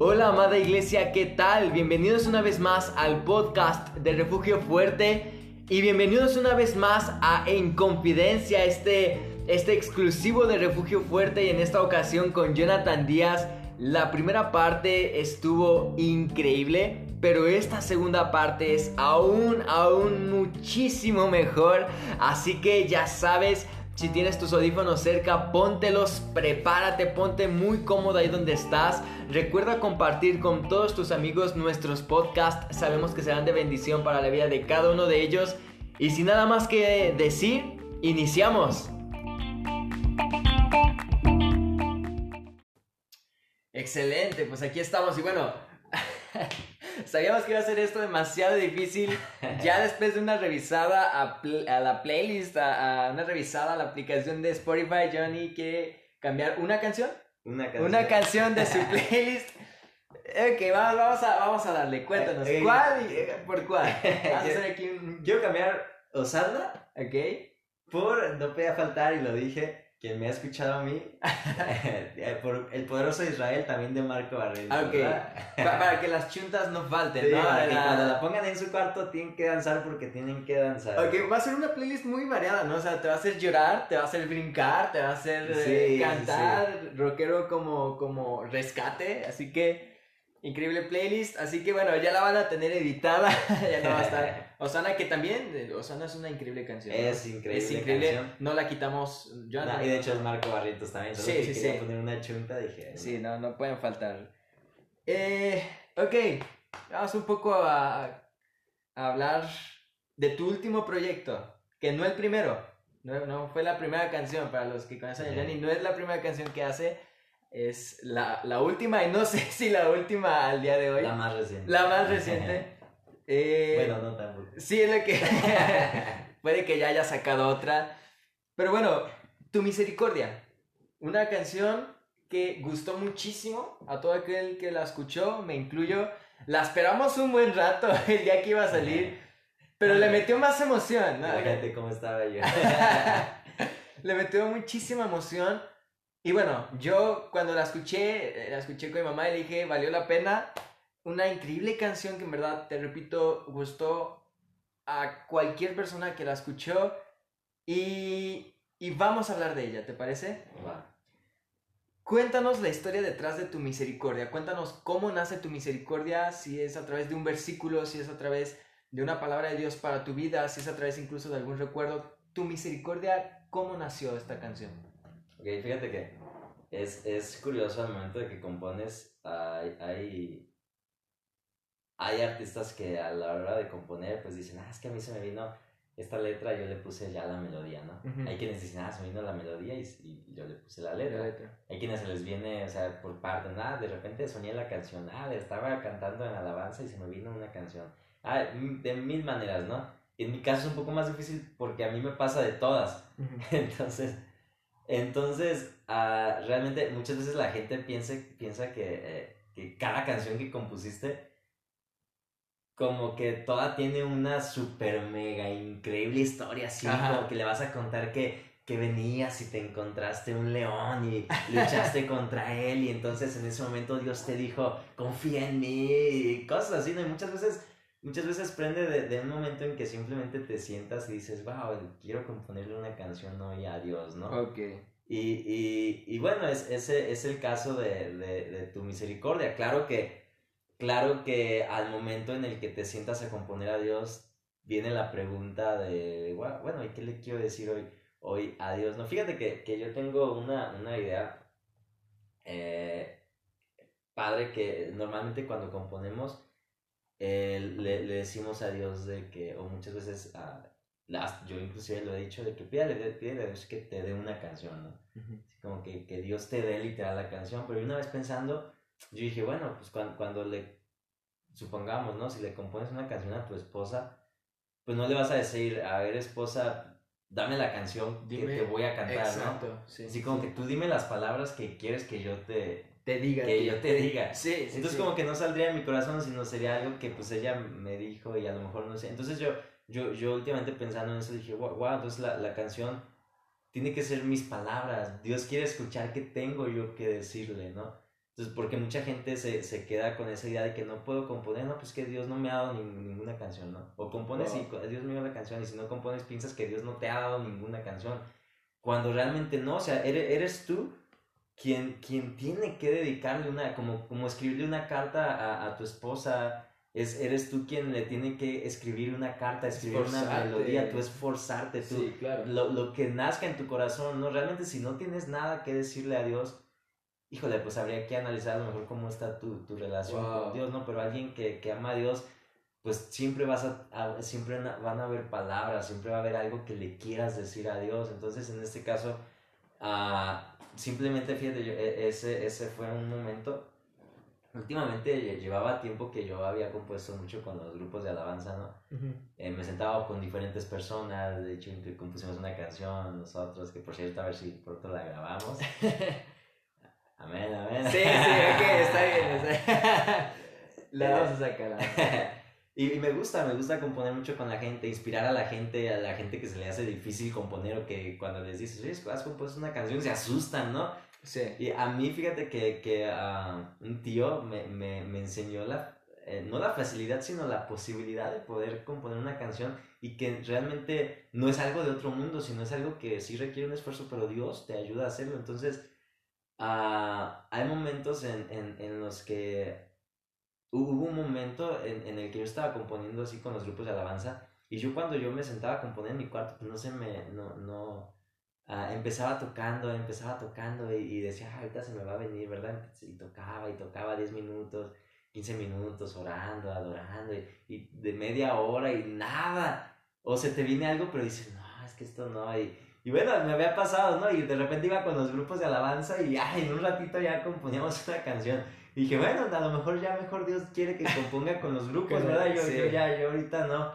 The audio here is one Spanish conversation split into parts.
Hola amada iglesia, ¿qué tal? Bienvenidos una vez más al podcast de Refugio Fuerte y bienvenidos una vez más a En Confidencia, este, este exclusivo de Refugio Fuerte y en esta ocasión con Jonathan Díaz. La primera parte estuvo increíble, pero esta segunda parte es aún, aún muchísimo mejor. Así que ya sabes, si tienes tus audífonos cerca, póntelos, prepárate, ponte muy cómodo ahí donde estás. Recuerda compartir con todos tus amigos nuestros podcasts. Sabemos que serán de bendición para la vida de cada uno de ellos. Y sin nada más que decir, iniciamos. Excelente, pues aquí estamos y bueno, Sabíamos que iba a ser esto demasiado difícil. Ya después de una revisada a, la playlist, a, una revisada a la aplicación de Spotify, Johnny quiere cambiar una canción. Una canción. Una canción de su playlist. Ok, vamos, vamos, a, vamos a darle, cuéntanos. Eh, eh, ¿Cuál? ¿Por cuál? Vamos a hacer aquí un... Quiero cambiar Osana. Ok. Por No Podía Faltar, y lo dije, quien me ha escuchado a mí, eh, por El Poderoso Israel también de Marco Barreto. Ok, para que las chuntas no falten, sí, ¿no? Para que cuando la pongan en su cuarto tienen que danzar porque tienen que danzar. Ok, va a ser una playlist muy variada, ¿no? O sea, te va a hacer llorar, te va a hacer brincar, te va a hacer eh, cantar, rockero como, como rescate, así que Increíble playlist, así que bueno, ya la van a tener editada, ya no va a estar. Osana, que también, eh, Osana es una increíble canción. Es increíble. Es increíble, no la quitamos. Yo no, y de hecho es Marco Barrientos también. Sí, sí, sí. poner una chunta, dije. Sí, no, no pueden faltar. Eh, ok, vamos un poco a, a hablar de tu último proyecto, que no el primero, no, no fue la primera canción, para los que conocen a Johnny, no es la primera canción que hace es la, la, última, y no sé si la última al día de hoy. La más reciente. La más reciente. eh, bueno, no tampoco. Sí, es la que. puede que ya haya sacado otra. Pero bueno, Tu Misericordia. Una canción que gustó muchísimo a todo aquel que la escuchó, me incluyo. La esperamos un buen rato el día que iba a salir. Pero le metió más emoción, ¿no? Fíjate cómo estaba yo. le metió muchísima emoción y bueno, yo cuando la escuché, eh, la escuché con mi mamá y le dije, valió la pena. Una increíble canción que en verdad, te repito, gustó a cualquier persona que la escuchó. Y, y vamos a hablar de ella, ¿te parece? Cuéntanos la historia detrás de tu misericordia. Cuéntanos cómo nace tu misericordia, si es a través de un versículo, si es a través de una palabra de Dios para tu vida, si es a través incluso de algún recuerdo. Tu misericordia, ¿cómo nació esta canción? Ok, fíjate que es, es curioso al momento de que compones, hay, hay, hay artistas que a la hora de componer pues dicen, ah, es que a mí se me vino esta letra, yo le puse ya la melodía, ¿no? Hay quienes dicen, ah, se me vino la melodía y, y yo le puse la letra. Hay quienes se les viene, o sea, por parte, nada, ah, de repente soñé la canción, ah, estaba cantando en alabanza y se me vino una canción. Ah, de mil maneras, ¿no? En mi caso es un poco más difícil porque a mí me pasa de todas. Entonces, entonces, uh, realmente muchas veces la gente piensa, piensa que, eh, que, cada canción que compusiste, como que toda tiene una super mega increíble historia, así como que le vas a contar que, que venías y te encontraste un león y luchaste contra él y entonces en ese momento Dios te dijo, confía en mí y cosas así, ¿no? Y muchas veces muchas veces prende de, de, un momento en que simplemente te sientas y dices, wow, quiero componerle una canción hoy a Dios, ¿no? Ok. Y, y, y bueno, es, ese es el caso de, de, de, tu misericordia. Claro que, claro que al momento en el que te sientas a componer a Dios, viene la pregunta de, bueno, ¿y qué le quiero decir hoy, hoy a Dios? No, fíjate que, que yo tengo una, una idea. Eh, padre que normalmente cuando componemos eh, le, le, decimos a Dios de que, o muchas veces a, las, yo inclusive lo he dicho de que pídale, pídale a Dios que te dé una canción, ¿no? Como que, que, Dios te dé literal la canción, pero una vez pensando, yo dije, bueno, pues cuando, cuando le, supongamos, ¿no? Si le compones una canción a tu esposa, pues no le vas a decir, a ver, esposa, dame la canción que te voy a cantar, exacto, ¿no? Sí, Así como que tú dime las palabras que quieres que yo te, te diga. Que yo te diga. Sí, Entonces como que no saldría de mi corazón, sino sería algo que pues ella me dijo y a lo mejor no sé. Entonces yo, yo, yo últimamente pensando en eso dije, wow, wow entonces la, la canción tiene que ser mis palabras. Dios quiere escuchar qué tengo yo que decirle, ¿no? Entonces, porque mucha gente se, se, queda con esa idea de que no puedo componer, no, pues que Dios no me ha dado ninguna canción, ¿no? O compones y Dios me dio la canción, y si no compones piensas que Dios no te ha dado ninguna canción. Cuando realmente no, o sea, eres, eres tú quien, quien tiene que dedicarle una, como, como escribirle una carta a, a tu esposa, es, eres tú quien le tiene que escribir una carta, escribir una melodía, tú esforzarte, tú, sí, claro. lo, lo, que nazca en tu corazón, ¿no? Realmente si no tienes nada que decirle a Dios, híjole, pues habría que analizar a lo mejor cómo está tu, tu relación con Dios, ¿no? Pero alguien que, que, ama a Dios, pues siempre vas a, siempre van a haber palabras, siempre va a haber algo que le quieras decir a Dios. Entonces, en este caso, uh, simplemente, fíjate, yo, e, ese, ese fue un momento. Últimamente llevaba tiempo que yo había compuesto mucho con los grupos de alabanza, ¿no? Eh, me sentaba con diferentes personas, de hecho compusimos una canción nosotros, que por cierto a ver si pronto la grabamos. Amén, amén. Sí, sí, ok, está bien. Está... La vamos a sacar. Y, y, me gusta, me gusta componer mucho con la gente, inspirar a la gente, a la gente que se le hace difícil componer o que cuando les dices, oye, has compuesto una canción, se asustan, ¿no? Sí. Y a mí, fíjate que, que uh, un tío me, me, me enseñó la, eh, no la facilidad, sino la posibilidad de poder componer una canción y que realmente no es algo de otro mundo, sino es algo que sí requiere un esfuerzo, pero Dios te ayuda a hacerlo. Entonces, Ah, hay momentos en, en, en, los que hubo un momento en, en, el que yo estaba componiendo así con los grupos de alabanza y yo cuando yo me sentaba a componer en mi cuarto, pues no se me, no, no, uh, empezaba tocando, empezaba tocando y, y, decía, ah, ahorita se me va a venir, ¿verdad? Y tocaba y tocaba 10 minutos, 15 minutos orando, adorando y, y de media hora y nada. O se te viene algo, pero dices, no, es que esto no, y, y bueno, me había pasado, ¿no? Y de repente iba con los grupos de alabanza y ay, en un ratito ya componíamos una canción. Y dije, bueno, a lo mejor ya mejor Dios quiere que componga con los grupos, ¿verdad? Yo, yo ya, yo ahorita no.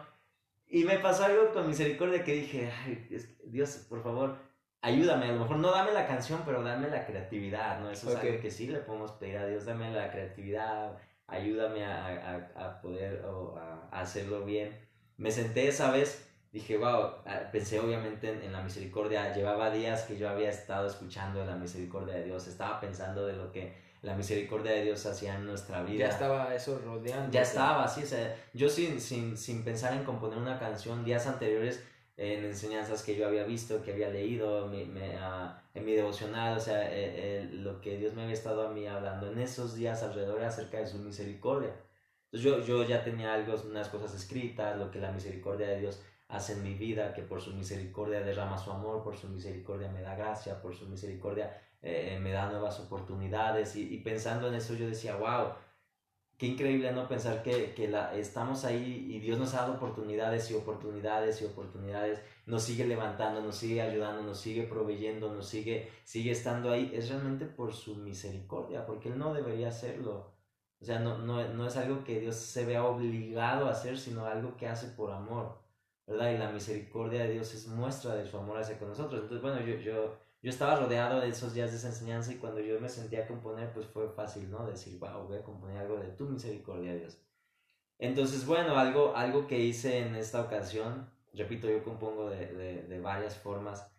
Y me pasó algo con misericordia que dije, ay, Dios, por favor, ayúdame. A lo mejor no dame la canción, pero dame la creatividad, ¿no? Eso es algo que sí le podemos pedir a Dios, dame la creatividad, ayúdame a, a, a poder o a hacerlo bien. Me senté esa vez dije, wow, pensé obviamente en, la misericordia, llevaba días que yo había estado escuchando de la misericordia de Dios, estaba pensando de lo que la misericordia de Dios hacía en nuestra vida. Ya estaba eso rodeando. Ya estaba, sí, o sea, yo sin, sin, sin pensar en componer una canción días anteriores, en enseñanzas que yo había visto, que había leído me, uh, en mi devocional, o sea, eh, eh, lo que Dios me había estado a mí hablando en esos días alrededor acerca de su misericordia. Entonces yo, yo ya tenía algo, unas cosas escritas, lo que la misericordia de Dios hace en mi vida, que por su misericordia derrama su amor, por su misericordia me da gracia, por su misericordia eh, me da nuevas oportunidades. Y, pensando en eso yo decía, wow, qué increíble no pensar que, que la, estamos ahí y Dios nos ha dado oportunidades y oportunidades y oportunidades, nos sigue levantando, nos sigue ayudando, nos sigue proveyendo, nos sigue, sigue estando ahí. Es realmente por su misericordia, porque Él no debería hacerlo. O sea, no, no, no es algo que Dios se vea obligado a hacer, sino algo que hace por amor. ¿Verdad? Y la misericordia de Dios es muestra de su amor hacia con nosotros. Entonces, bueno, yo, yo, yo estaba rodeado de esos días de esa enseñanza y cuando yo me sentía a componer, pues fue fácil, ¿no? Decir, wow, voy a componer algo de tu misericordia, Dios. Entonces, bueno, algo, algo que hice en esta ocasión, repito, yo compongo de, de, de varias formas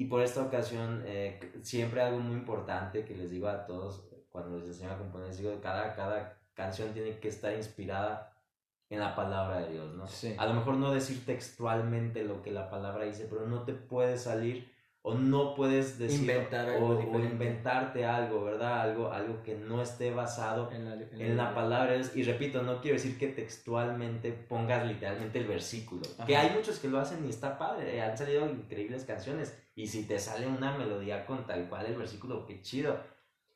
y por esta ocasión, eh, siempre algo muy importante que les digo a todos cuando les enseño a componer, les digo, cada, cada canción tiene que estar inspirada en la palabra de Dios, ¿no? Sí. A lo mejor no decir textualmente lo que la palabra dice, pero no te puedes salir o no puedes decir Inventar o, o, inventarte algo, ¿verdad? Algo, algo que no esté basado en la, en la palabra de Dios. Y repito, no quiero decir que textualmente pongas literalmente el versículo, que hay muchos que lo hacen y está padre, eh, han salido increíbles canciones y si te sale una melodía con tal cual el versículo, qué chido.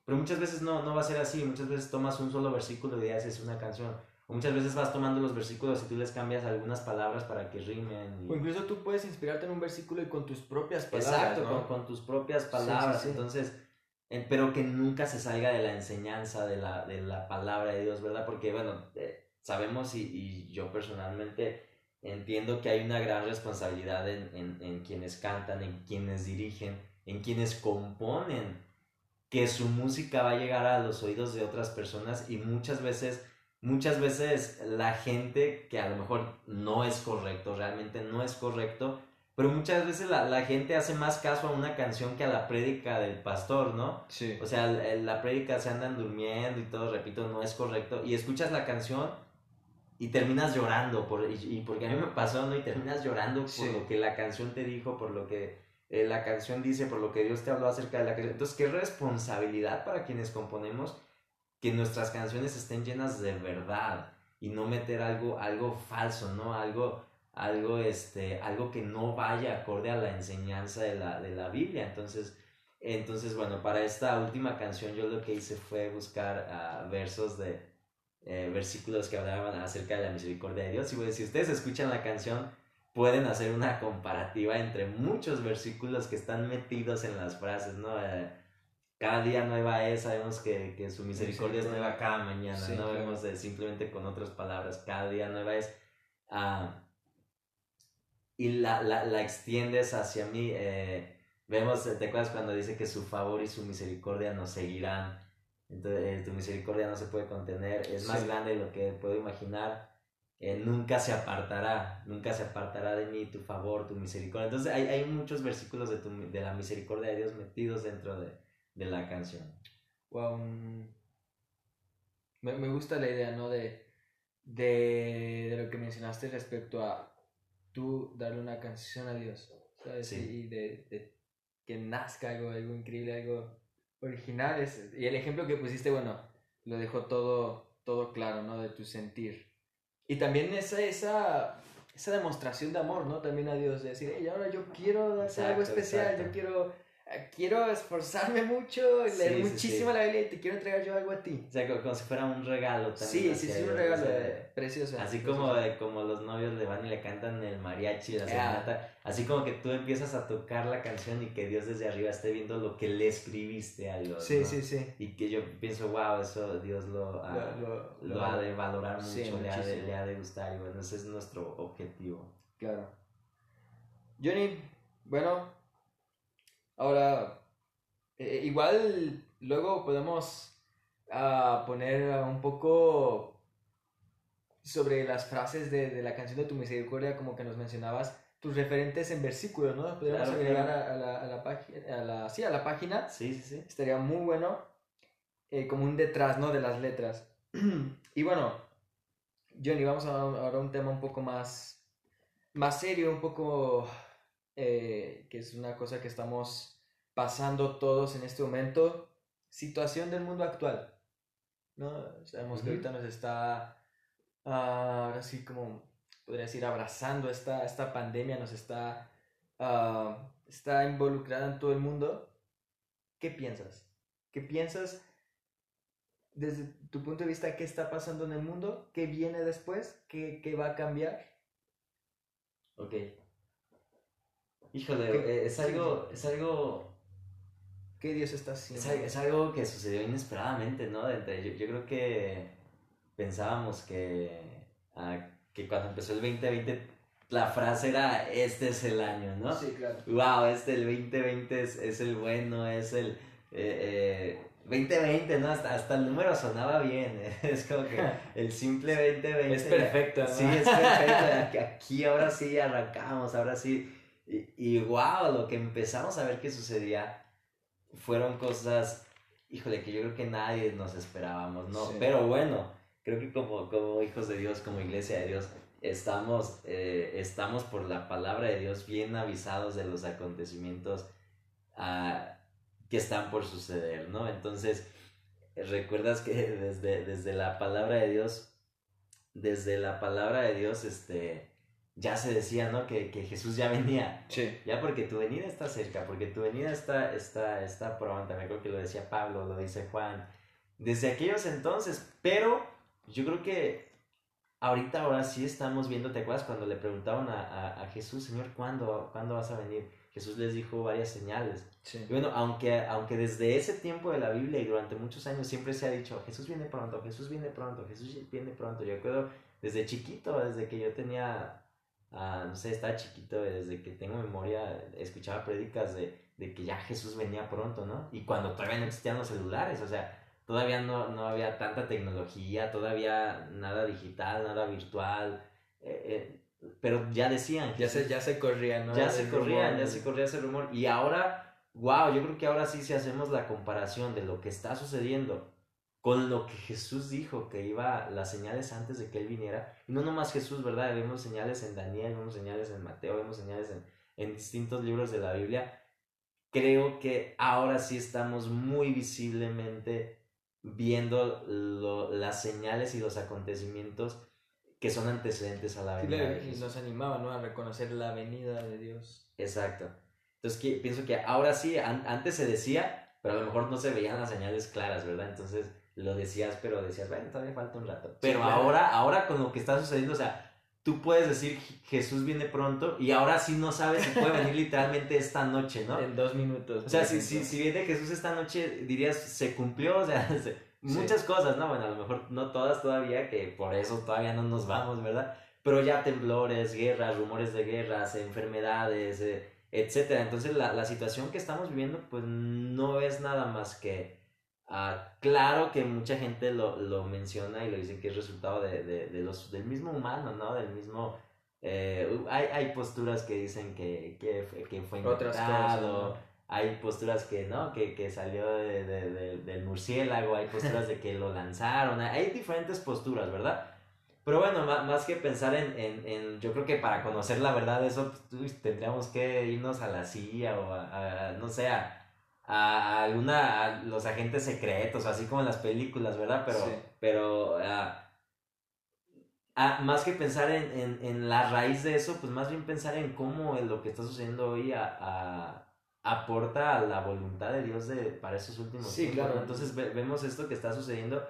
Pero muchas veces no, no va a ser así, muchas veces tomas un solo versículo y haces una canción muchas veces vas tomando los versículos y tú les cambias algunas palabras para que rimen. O incluso tú puedes inspirarte en un versículo y con tus propias palabras. Exacto, con, con, tus propias palabras. Entonces, pero que nunca se salga de la enseñanza de la, de la palabra de Dios, ¿verdad? Porque, bueno, eh, sabemos y, y, yo personalmente entiendo que hay una gran responsabilidad en, en, en quienes cantan, en quienes dirigen, en quienes componen, que su música va a llegar a los oídos de otras personas y muchas veces muchas veces la gente que a lo mejor no es correcto, realmente no es correcto, Pero muchas veces la, la, gente hace más caso a una canción que a la prédica del pastor, ¿no? Sí. O sea, la, la prédica se andan durmiendo y todo, repito, no es correcto. Y escuchas la canción y terminas llorando, por, y, porque a mí me pasó, ¿no? Y terminas llorando por lo que la canción te dijo, por lo que eh, la canción dice, por lo que Dios te habló acerca de la canción. Entonces, qué responsabilidad para quienes componemos que nuestras canciones estén llenas de verdad y no meter algo, algo falso, ¿no? Algo algo, este, algo que no vaya acorde a la enseñanza de la, de la Biblia. Entonces, entonces, bueno, para esta última canción yo lo que hice fue buscar uh, versos de eh, versículos que hablaban acerca de la misericordia de Dios. Y si ustedes escuchan la canción, pueden hacer una comparativa entre muchos versículos que están metidos en las frases, ¿no? Eh, cada día nueva es, sabemos que, que su misericordia es nueva cada mañana, no vemos simplemente con otras palabras, cada día nueva es... Uh, y la, la, la extiendes hacia mí. Eh, vemos, ¿te acuerdas cuando dice que su favor y su misericordia nos seguirán? Entonces, eh, tu misericordia no se puede contener, es más grande de lo que puedo imaginar. Eh, nunca se apartará, nunca se apartará de mí tu favor, tu misericordia. Entonces hay, hay muchos versículos de, tu, de la misericordia de Dios metidos dentro de, de la canción. Wow. Me, me, gusta la idea, ¿no? De, de, de, lo que mencionaste respecto a tú darle una canción a Dios, ¿sabes? Y de, de, que nazca algo, algo increíble, algo original. Es, y el ejemplo que pusiste, bueno, lo dejó todo, todo claro, ¿no? De tu sentir. Y también esa, esa, esa demostración de amor, ¿no? También a Dios, de decir, hey, ahora yo quiero hacer algo especial, yo quiero quiero esforzarme mucho, leer muchísimo la Biblia y te quiero entregar yo algo a ti. O sea, como, si fuera un regalo también. Sí, sí, sí, un regalo precioso. Así como, como los novios le van y le cantan el mariachi, la serenata. Así como que tú empiezas a tocar la canción y que Dios desde arriba esté viendo lo que le escribiste a Dios. Sí, sí, sí. Y que yo pienso, wow, eso Dios lo, ha, lo, ha de valorar mucho, le, ha de, le ha de gustar. Y bueno, ese es nuestro objetivo. Claro. Johnny, bueno, Ahora, eh, igual luego podemos uh, poner un poco sobre las frases de, de, la canción de tu misericordia, como que nos mencionabas, tus referentes en versículos, ¿no? Podríamos agregar a, la, a, la página, a la, sí, a la página. Sí, sí, sí. Estaría muy bueno, eh, como un detrás, ¿no? De las letras. y bueno, Johnny, vamos a ahora a un tema un poco más, más serio, un poco eh, que es una cosa que estamos pasando todos en este momento, situación del mundo actual. ¿no? Sabemos que ahorita nos está, ah, ahora sí como, podría decir, abrazando esta, esta pandemia, nos está, uh, está involucrada en todo el mundo. ¿Qué piensas? ¿Qué piensas desde tu punto de vista qué está pasando en el mundo? ¿Qué viene después? ¿Qué, qué va a cambiar? Ok. Híjole, eh, es algo, es algo... ¿Qué Dios está haciendo? Es, algo que sucedió inesperadamente, ¿no? Yo, yo creo que pensábamos que, uh, que cuando empezó el 2020 la frase era, este es el año, ¿no? Sí, claro. Wow, este, el 2020 es, es el bueno, es el... Eh, eh, 2020, ¿no? Hasta, hasta el número sonaba bien. Es como que el simple 2020. Es perfecto, ¿no? Sí, es perfecto. Aquí ahora sí arrancamos, ahora sí y, y wow, lo que empezamos a ver que sucedía fueron cosas, híjole, que yo creo que nadie nos esperábamos, ¿no? Pero bueno, creo que como, como hijos de Dios, como iglesia de Dios, estamos, eh, estamos por la palabra de Dios bien avisados de los acontecimientos uh, que están por suceder, ¿no? Entonces, recuerdas que desde, desde la palabra de Dios, desde la palabra de Dios, este, ya se decía, ¿no? Que, que, Jesús ya venía. Sí. Ya porque tu venida está cerca, porque tu venida está, está, está pronta. Me creo que lo decía Pablo, lo dice Juan. Desde aquellos entonces, pero yo creo que ahorita ahora sí estamos viendo, ¿te acuerdas cuando le preguntaban a, a, a Jesús, Señor, ¿cuándo, ¿cuándo vas a venir? Jesús les dijo varias señales. Sí. Y bueno, aunque, aunque desde ese tiempo de la Biblia y durante muchos años siempre se ha dicho, Jesús viene pronto, Jesús viene pronto, Jesús viene pronto. Yo recuerdo desde chiquito, desde que yo tenía Ah, no sé, estaba chiquito, desde que tengo memoria, escuchaba prédicas de, de, que ya Jesús venía pronto, ¿no? Y cuando todavía no existían los celulares, o sea, todavía no, no había tanta tecnología, todavía nada digital, nada virtual. Eh, eh, pero ya decían. Ya se, ya se corrían, ¿no? Ya se corrían, ya se corría ese rumor. Y ahora, wow, yo creo que ahora sí, si hacemos la comparación de lo que está sucediendo con lo que Jesús dijo que iba, las señales antes de que Él viniera, y no nomás Jesús, ¿verdad? Vemos señales en Daniel, vemos señales en Mateo, vemos señales en, en distintos libros de la Biblia. Creo que ahora sí estamos muy visiblemente viendo lo, las señales y los acontecimientos que son antecedentes a la venida de Jesús. Y nos animaba ¿no? a reconocer la venida de Dios. Exacto. Entonces que, pienso que ahora sí, antes se decía, pero a lo mejor no se veían las señales claras, ¿verdad? Entonces lo decías, pero decías, bueno, todavía falta un rato. Pero ahora, ahora con lo que está sucediendo, o sea, tú puedes decir Jesús viene pronto y ahora sí no sabes si puede venir literalmente esta noche, ¿no? En dos minutos. O sea, si, si, si, viene Jesús esta noche, dirías, se cumplió, o sea, muchas cosas, ¿no? Bueno, a lo mejor no todas todavía, que por eso todavía no nos vamos, ¿verdad? Pero ya temblores, guerras, rumores de guerras, enfermedades, eh, etcétera. Entonces la, la situación que estamos viviendo, pues no es nada más que Ah, claro que mucha gente lo, lo, menciona y lo dice que es resultado de, de, de los, del mismo humano, ¿no? Del mismo... Eh, hay, hay posturas que dicen que, que, que fue inventado, hay posturas que no, que, que salió de, del murciélago, hay posturas de que lo lanzaron, hay diferentes posturas, ¿verdad? Pero bueno, más, más que pensar en, en, en, yo creo que para conocer la verdad de eso, pues, tendríamos que irnos a la CIA o a, a no sé, a, a, alguna, a los agentes secretos, así como en las películas, ¿verdad? Pero, pero ah, ah, más que pensar en, en, en, la raíz de eso, pues más bien pensar en cómo lo que está sucediendo hoy a, aporta a la voluntad de Dios de, para esos últimos sí, Claro. Entonces vemos esto que está sucediendo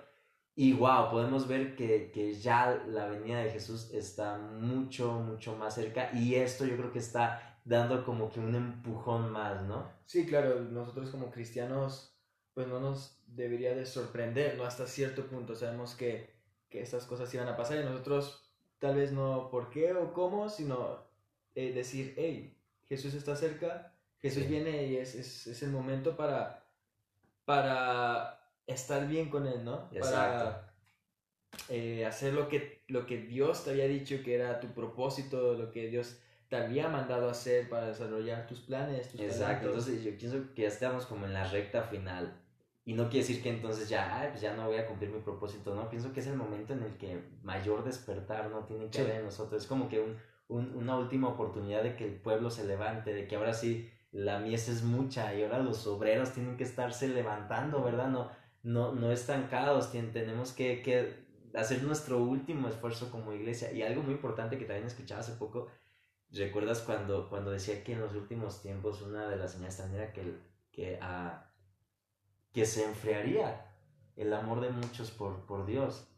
y wow, podemos ver que, que ya la venida de Jesús está mucho, mucho más cerca y esto yo creo que está dando como que un empujón más, ¿no? Sí, claro, nosotros como cristianos, pues no nos debería de sorprender, ¿no? Hasta cierto punto sabemos que, que estas cosas iban a pasar y nosotros tal vez no por qué o cómo, sino eh, decir, hey, Jesús está cerca, Jesús viene y es, es, es, el momento para, para estar bien con Él, ¿no? Exacto. Para eh, hacer lo que, lo que Dios te había dicho que era tu propósito, lo que Dios te había mandado a hacer para desarrollar tus planes. Tus Exacto, entonces yo pienso que ya estamos como en la recta final. Y no quiere decir que entonces ya, pues ya no voy a cumplir mi propósito, ¿no? Pienso que es el momento en el que mayor despertar, ¿no? Tiene que haber en nosotros. Es como que un, un, una última oportunidad de que el pueblo se levante, de que ahora sí la mies es mucha y ahora los obreros tienen que estarse levantando, ¿verdad? No, no, no estancados, tenemos que, que hacer nuestro último esfuerzo como iglesia. Y algo muy importante que también escuchaba hace poco ¿Recuerdas cuando, cuando decía que en los últimos tiempos una de las señales también era que, que, uh, que se enfriaría el amor de muchos por, por Dios?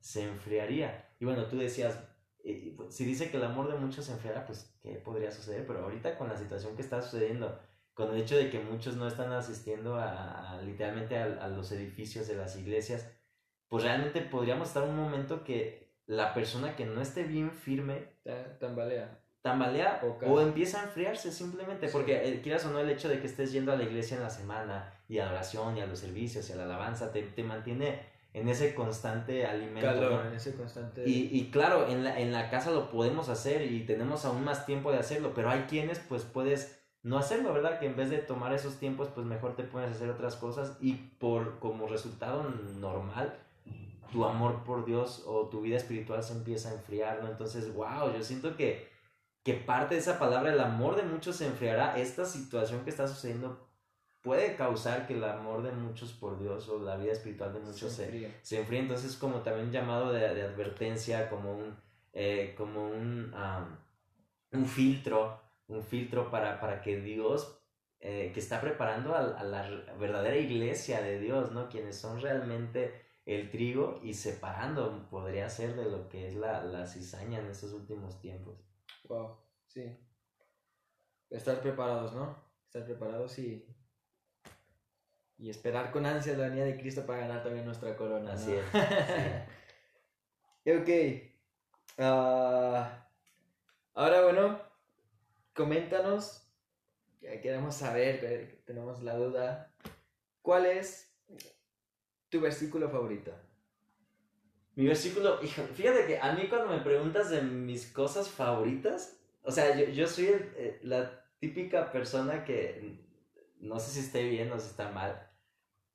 Se enfriaría. Y bueno, tú decías, eh, si dice que el amor de muchos se enfriará, pues ¿qué podría suceder? Pero ahorita con la situación que está sucediendo, con el hecho de que muchos no están asistiendo a, literalmente a, los edificios de las iglesias, pues realmente podríamos estar un momento que la persona que no esté bien firme tambalea tambalea o empieza a enfriarse simplemente, porque eh, quieras o no el hecho de que estés yendo a la iglesia en la semana y a la oración y a los servicios y a la alabanza te, te mantiene en ese constante alimento. Calor, en ese constante... Y, y, claro, en la, en la casa lo podemos hacer y tenemos aún más tiempo de hacerlo, pero hay quienes pues puedes no hacerlo, ¿verdad? Que en vez de tomar esos tiempos pues mejor te puedes hacer otras cosas y por como resultado normal tu amor por Dios o tu vida espiritual se empieza a enfriar, ¿no? Entonces, wow, yo siento que que parte de esa palabra, el amor de muchos se enfriará, esta situación que está sucediendo puede causar que el amor de muchos por Dios o la vida espiritual de muchos se, enfríe. Se, enfríe. Entonces, como también un llamado de, de advertencia, como un, eh, como un, un filtro, un filtro para, para que Dios, eh, que está preparando a, a, la verdadera iglesia de Dios, ¿no? Quienes son realmente el trigo y separando, podría ser de lo que es la, la cizaña en estos últimos tiempos. Wow, sí. Estar preparados, ¿no? Estar preparados y. Y esperar con ansia la venida de Cristo para ganar también nuestra corona. Así es. ok. Ah, ahora, bueno, coméntanos. Queremos saber, tenemos la duda. ¿Cuál es tu versículo favorito? Mi versículo, hijo, fíjate que a mí cuando me preguntas de mis cosas favoritas, o sea, yo, yo soy eh, la típica persona que no sé si esté bien o si está mal,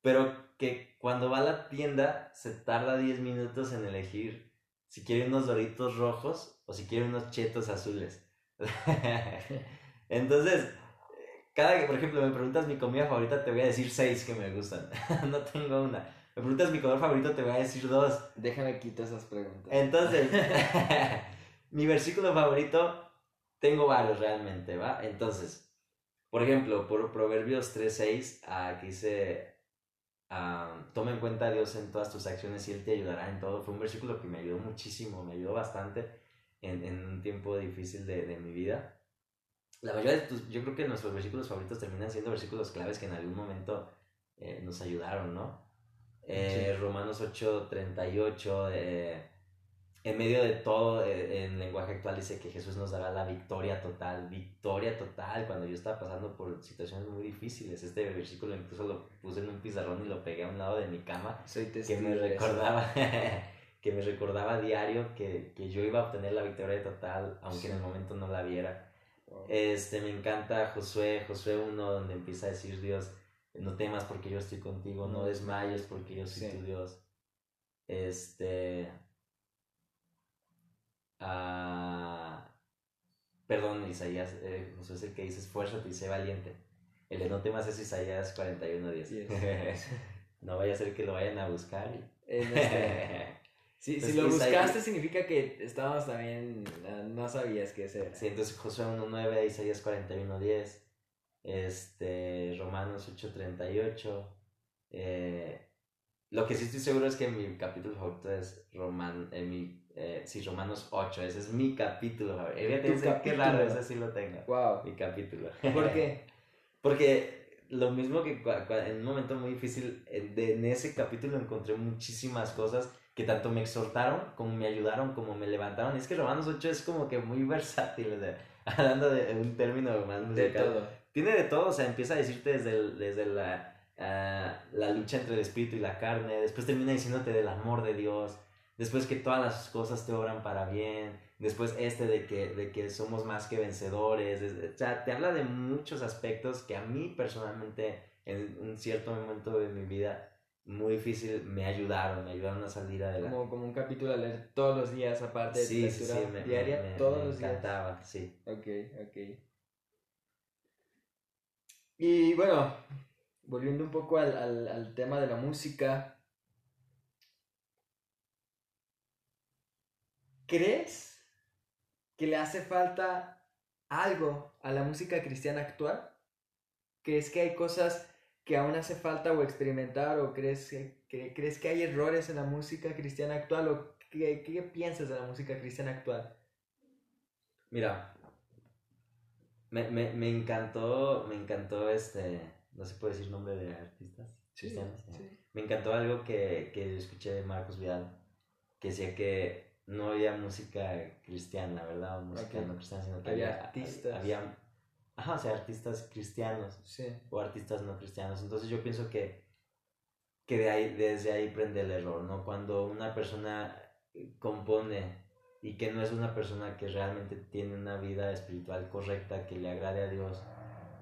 pero que cuando va a la tienda se tarda 10 minutos en elegir si quiere unos doritos rojos o si quiere unos chetos azules. Entonces, cada que, por ejemplo, me preguntas mi comida favorita, te voy a decir seis que me gustan. no tengo una. Me preguntas mi color favorito, te voy a decir dos. Déjame quitar esas preguntas. Entonces, mi versículo favorito, tengo varios realmente, ¿va? Entonces, por ejemplo, por Proverbios 3.6, aquí dice, toma en cuenta a Dios en todas tus acciones y Él te ayudará en todo. Fue un versículo que me ayudó muchísimo, me ayudó bastante en, en un tiempo difícil de, de mi vida la mayoría de tus, yo creo que nuestros versículos favoritos terminan siendo versículos claves que en algún momento eh, nos ayudaron, ¿no? Eh, Romanos 8, 38, eh, en medio de todo, en lenguaje actual dice que Jesús nos dará la victoria total, victoria total, cuando yo estaba pasando por situaciones muy difíciles. Este versículo incluso lo puse en un pizarrón y lo pegué a un lado de mi cama, Soy que me recordaba, que me recordaba a diario que, que yo iba a obtener la victoria total, aunque en el momento no la viera. Este, me encanta Josué, Josué 1, donde empieza a decir Dios, no temas porque yo estoy contigo, no desmayes porque yo soy tu Dios. Este. Ah, perdón, Isaías, eh, Josué es el que dice esfuérzate y sé valiente. El de no temas es Isaías 41.10. no vaya a ser que lo vayan a buscar. Si, si lo buscaste significa que estabas también, no sabías qué era. Sí, entonces Josué 1.9, Isaías 41.10, este, Romanos 8.38. Eh, lo que sí estoy seguro es que mi capítulo favorito es Roman, eh, mi, eh, sí, Romanos 8, ese es mi capítulo favorito. Qué raro, ese sí lo tengo. Wow. Mi capítulo. ¿Por qué? Porque lo mismo que en un momento muy difícil, en ese capítulo encontré muchísimas cosas que tanto me exhortaron, como me ayudaron, como me levantaron. Es que Romanos 8 es como que muy versátil, hablando de un término más musical. De todo. Tiene de todo, o sea, empieza a decirte desde, desde la, ah, la lucha entre el espíritu y la carne, después termina diciéndote del amor de Dios, después que todas las cosas te obran para bien, después este de que, de que somos más que vencedores, o sea, te habla de muchos aspectos que a mí personalmente en un cierto momento de mi vida muy difícil, me ayudaron, me ayudaron a salir adelante. Como, como un capítulo a leer todos los días, aparte de sí, lectura sí, me, diaria, todos los encantaba, sí. Ok, ok. Y bueno, volviendo un poco al, al, tema de la música, ¿crees que le hace falta algo a la música cristiana actual? ¿Crees que hay cosas que aún hace falta o experimentar o crees que, crees que hay errores en la música cristiana actual o qué, qué piensas de la música cristiana actual? Mira, me, me, me, encantó, me encantó este, no se puede decir nombre de artistas cristianos. Me encantó algo que, que escuché de Marcos Vidal, que decía que no había música cristiana, ¿verdad? música no cristiana, sino que había, artistas. Había Ajá, o sea, artistas cristianos o artistas no cristianos. Entonces yo pienso que, que de ahí, desde ahí prende el error, ¿no? Cuando una persona compone y que no es una persona que realmente tiene una vida espiritual correcta, que le agrade a Dios,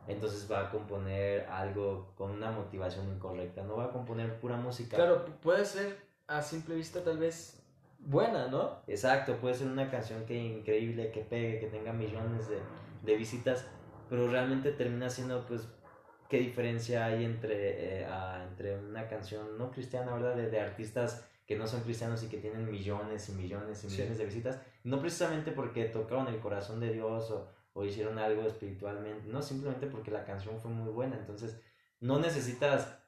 entonces va a componer algo con una motivación incorrecta, no va a componer pura música. Claro, puede ser a simple vista tal vez buena, ¿no? Exacto, puede ser una canción que increíble, que pegue, que tenga millones de, de visitas, pero realmente termina siendo pues qué diferencia hay entre, eh, entre una canción no cristiana, ¿verdad? De, de, artistas que no son cristianos y que tienen millones y millones y millones de visitas, no precisamente porque tocaron el corazón de Dios o, o hicieron algo espiritualmente, no, simplemente porque la canción fue muy buena, entonces no necesitas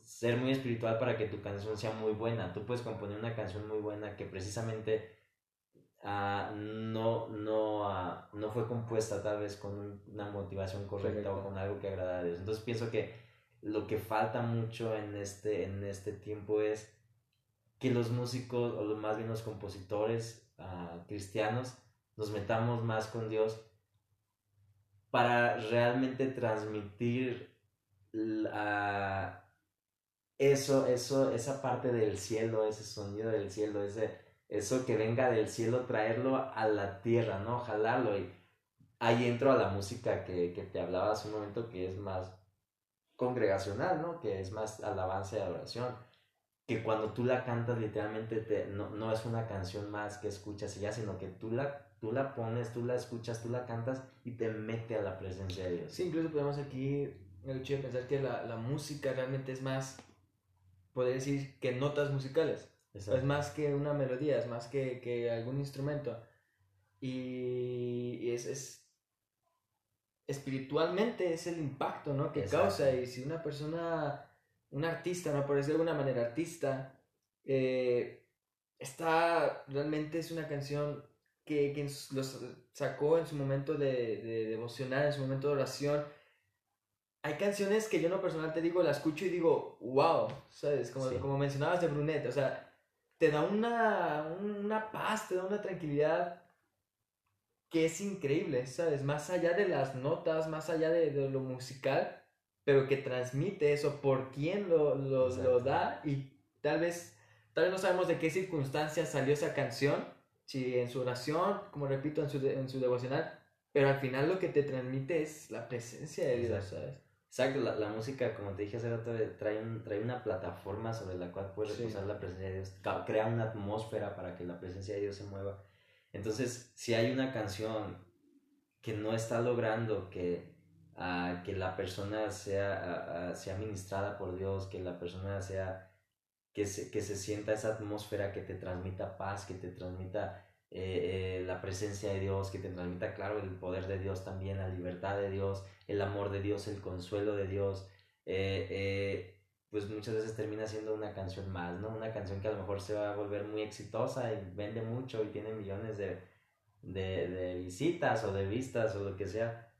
ser muy espiritual para que tu canción sea muy buena, tú puedes componer una canción muy buena que precisamente uh, no, no, uh, no fue compuesta tal vez con una motivación correcta o con algo que agrada a Dios. Entonces pienso que lo que falta mucho en este, en este tiempo es que los músicos, o más bien los compositores uh, cristianos, nos metamos más con Dios para realmente transmitir la, eso, eso, esa parte del cielo, ese sonido del cielo, ese, eso que venga del cielo, traerlo a la tierra, ¿no? Jalarlo. Y ahí entro a la música que, que te hablaba hace un momento, que es más congregacional, ¿no? Que es más alabanza y adoración. Que cuando tú la cantas, literalmente te, no, no es una canción más que escuchas y ya, sino que tú la, tú la pones, tú la escuchas, tú la cantas y te mete a la presencia de Dios. Sí, incluso podemos aquí el de pensar que la, la música realmente es más, podría decir, que notas musicales. Es más que una melodía, es más que, que algún instrumento. Y, y es, es, espiritualmente es el impacto ¿no? que causa. Y si una persona, un artista, ¿no? por decirlo de alguna manera, artista, eh, está, realmente es una canción que, que los sacó en su momento de, de devocional, en su momento de oración, hay canciones que yo no personal te digo, la escucho y digo, wow, ¿sabes? Como, como mencionabas de Brunet, o sea, te da una, una paz, te da una tranquilidad que es increíble, ¿sabes? Más allá de las notas, más allá de, de lo musical, pero que transmite eso, por quién lo, lo, lo, da y tal vez, tal vez no sabemos de qué circunstancias salió esa canción, si en su oración, como repito, en su, en su devocional, pero al final lo que te transmite es la presencia de Dios, ¿sabes? Exacto, la, la, música, como te dije hace rato, trae, un, trae una plataforma sobre la cual puedes reposar la presencia de Dios, crea una atmósfera para que la presencia de Dios se mueva. Entonces, si hay una canción que no está logrando que, uh, que la persona sea, sea ministrada por Dios, que la persona sea, que se, que se sienta esa atmósfera que te transmita paz, que te transmita eh, eh, la presencia de Dios, que te transmita, claro, el poder de Dios también, la libertad de Dios, el amor de Dios, el consuelo de Dios, eh, pues muchas veces termina siendo una canción más, ¿no? Una canción que a lo mejor se va a volver muy exitosa y vende mucho y tiene millones de, de, de visitas o de vistas o lo que sea,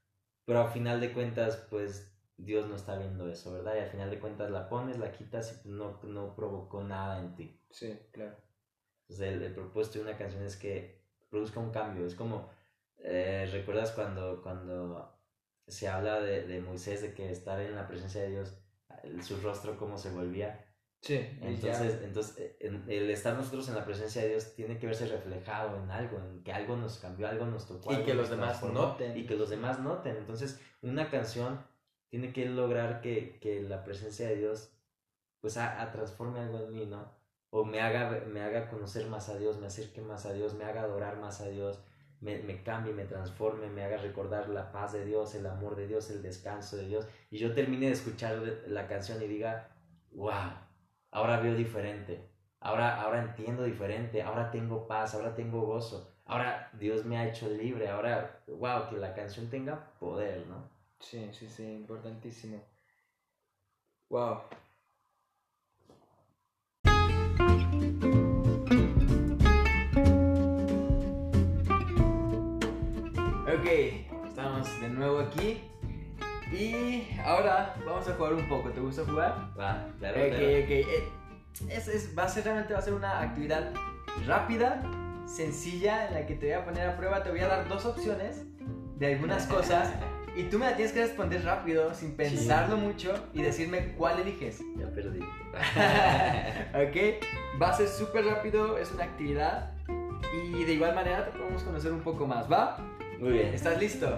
pero al final de cuentas, pues Dios no está viendo eso, ¿verdad? Y al final de cuentas la pones, la quitas y pues no, no provocó nada en ti. Sí, claro. Entonces el, propósito de una canción es que produzca un cambio. Es como, eh, ¿recuerdas cuando, cuando se habla de, de, Moisés, de que estar en la presencia de Dios, su rostro cómo se volvía? Sí. Entonces, entonces el estar nosotros en la presencia de Dios tiene que verse reflejado en algo, en que algo nos cambió, algo nos tocó. Y que los demás noten. Y que los demás noten. Entonces, una canción tiene que lograr que, que la presencia de Dios pues a, a transforme algo en mí, ¿no? o me haga, me haga conocer más a Dios, me acerque más a Dios, me haga adorar más a Dios, me, me, cambie, me transforme, me haga recordar la paz de Dios, el amor de Dios, el descanso de Dios. Y yo termine de escuchar la canción y diga, wow, ahora veo diferente, ahora, ahora entiendo diferente, ahora tengo paz, ahora tengo gozo, ahora Dios me ha hecho libre, ahora, wow, que la canción tenga poder, ¿no? Sí, sí, sí, importantísimo. Wow, Ok, estamos de nuevo aquí. Y ahora vamos a jugar un poco. ¿Te gusta jugar? Va, claro. Ok, ok. Eh, es, es, va a ser realmente va a ser una actividad rápida, sencilla, en la que te voy a poner a prueba. Te voy a dar dos opciones de algunas cosas. Y tú me la tienes que responder rápido, sin pensarlo mucho, y decirme cuál eliges. Ya perdí. ok, va a ser súper rápido, es una actividad. Y de igual manera te podemos conocer un poco más, ¿va? Muy bien. ¿Estás listo?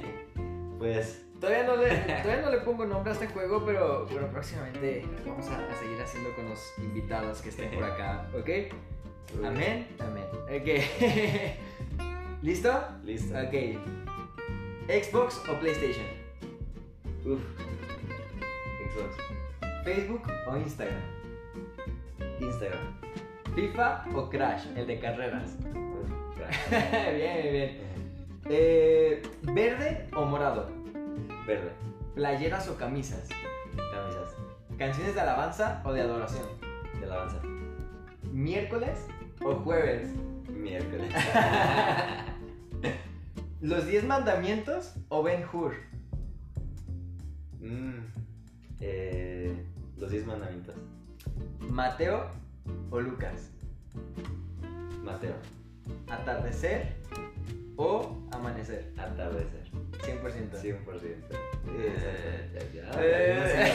pues. Todavía no, le, todavía no le pongo nombre a este juego, pero, pero próximamente vamos a, a, seguir haciendo con los invitados que estén por acá, ¿ok? Amén. Amén. Ok. ¿Listo? Listo. Ok. ¿Xbox o PlayStation? Uf. Xbox. ¿Facebook o Instagram? Instagram. ¿FIFA o Crash? El de carreras. Crash. bien, bien. Eh, ¿Verde o morado? Verde. ¿Playeras o camisas? Camisas. ¿Canciones de alabanza o de adoración? De alabanza. ¿Miércoles o jueves? Miércoles. ¿Los 10 mandamientos o Ben Hur? Mm, eh, los 10 mandamientos. ¿Mateo o Lucas? Mateo. ¿Atardecer o amanecer? Atardecer. 100%. 100%. Eh, ya, ya, eh.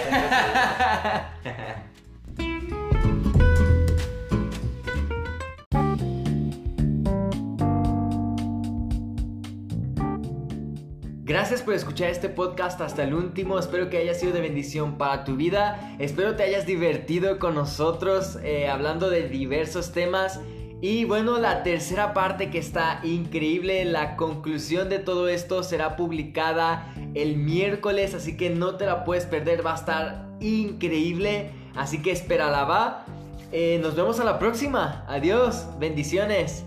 Gracias por escuchar este podcast hasta el último. Espero que haya sido de bendición para tu vida. Espero te hayas divertido con nosotros eh, hablando de diversos temas. Y bueno, la tercera parte que está increíble, la conclusión de todo esto será publicada el miércoles, así que no te la puedes perder, va a estar increíble, así que espérala, va. Eh, nos vemos a la próxima, adiós, bendiciones.